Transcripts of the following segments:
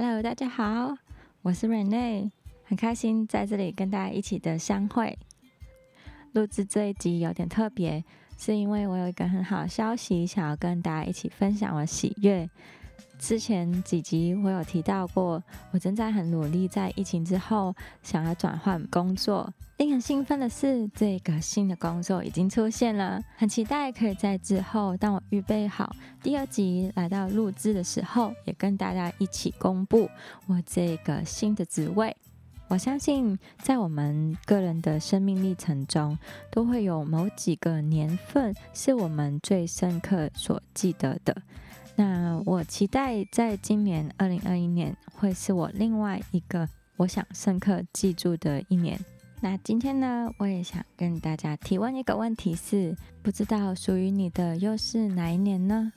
Hello，大家好，我是 Rene，很开心在这里跟大家一起的相会。录制这一集有点特别，是因为我有一个很好的消息想要跟大家一起分享我喜悦。之前几集我有提到过，我正在很努力在疫情之后想要转换工作。令人兴奋的是，这个新的工作已经出现了，很期待可以在之后，当我预备好第二集来到录制的时候，也跟大家一起公布我这个新的职位。我相信，在我们个人的生命历程中，都会有某几个年份是我们最深刻所记得的。那我期待在今年二零二一年会是我另外一个我想深刻记住的一年。那今天呢，我也想跟大家提问一个问题：是不知道属于你的又是哪一年呢？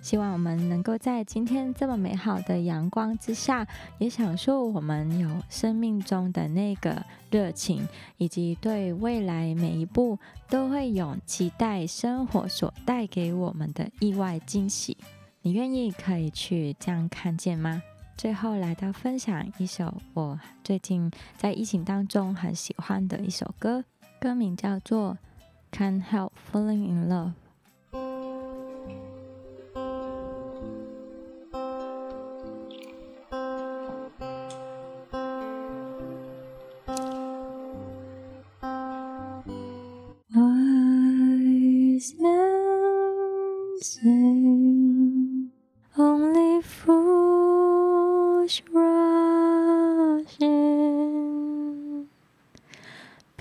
希望我们能够在今天这么美好的阳光之下，也享受我们有生命中的那个热情，以及对未来每一步都会有期待生活所带给我们的意外惊喜。你愿意可以去这样看见吗？最后来到分享一首我最近在疫情当中很喜欢的一首歌，歌名叫做《Can't Help Falling in Love》。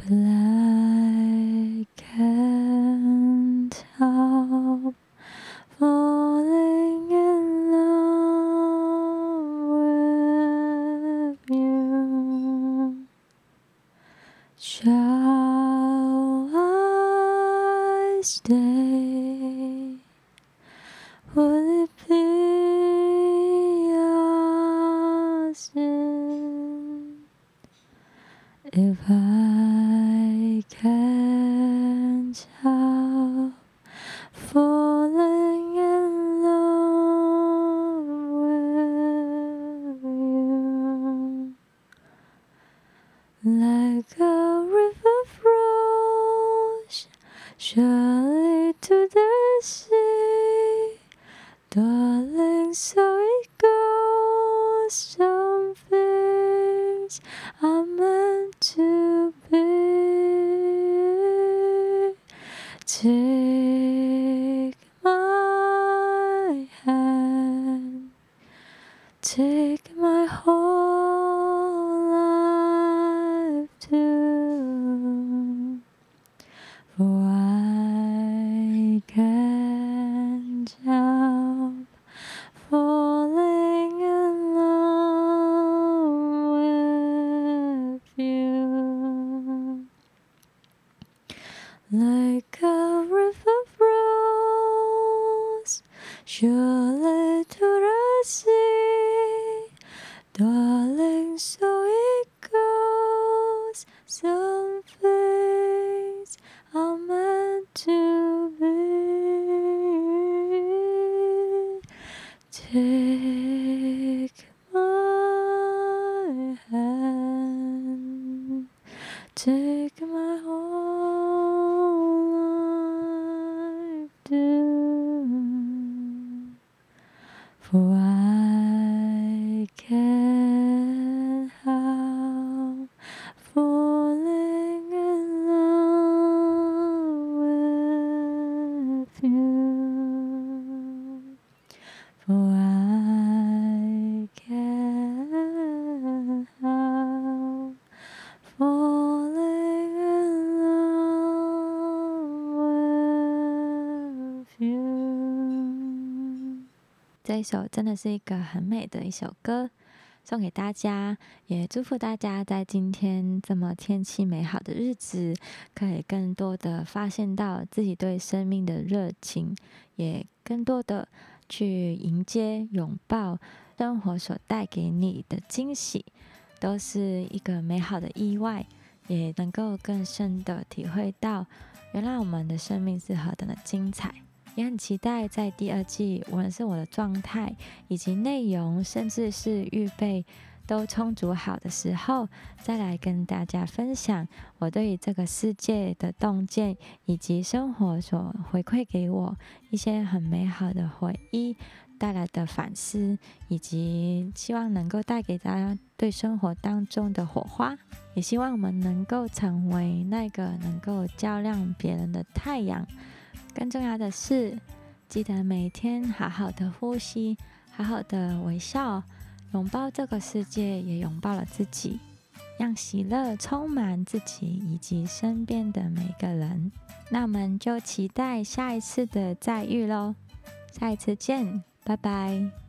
But I can't help falling in love with you. Shall I stay? Will it be a sin if I? Can't falling in love with you, like a river flows surely to the sea, darling, so it goes. Some For I can't help falling in love with you. Take my hand, take my whole life too. For I 这一首真的是一个很美的一首歌，送给大家，也祝福大家在今天这么天气美好的日子，可以更多的发现到自己对生命的热情，也更多的去迎接、拥抱生活所带给你的惊喜，都是一个美好的意外，也能够更深的体会到，原来我们的生命是何等的精彩。也很期待在第二季，无论是我的状态以及内容，甚至是预备都充足好的时候，再来跟大家分享我对于这个世界的洞见，以及生活所回馈给我一些很美好的回忆带来的反思，以及希望能够带给大家对生活当中的火花。也希望我们能够成为那个能够照亮别人的太阳。更重要的是，记得每天好好的呼吸，好好的微笑，拥抱这个世界，也拥抱了自己，让喜乐充满自己以及身边的每个人。那我们就期待下一次的再遇喽！下一次见，拜拜。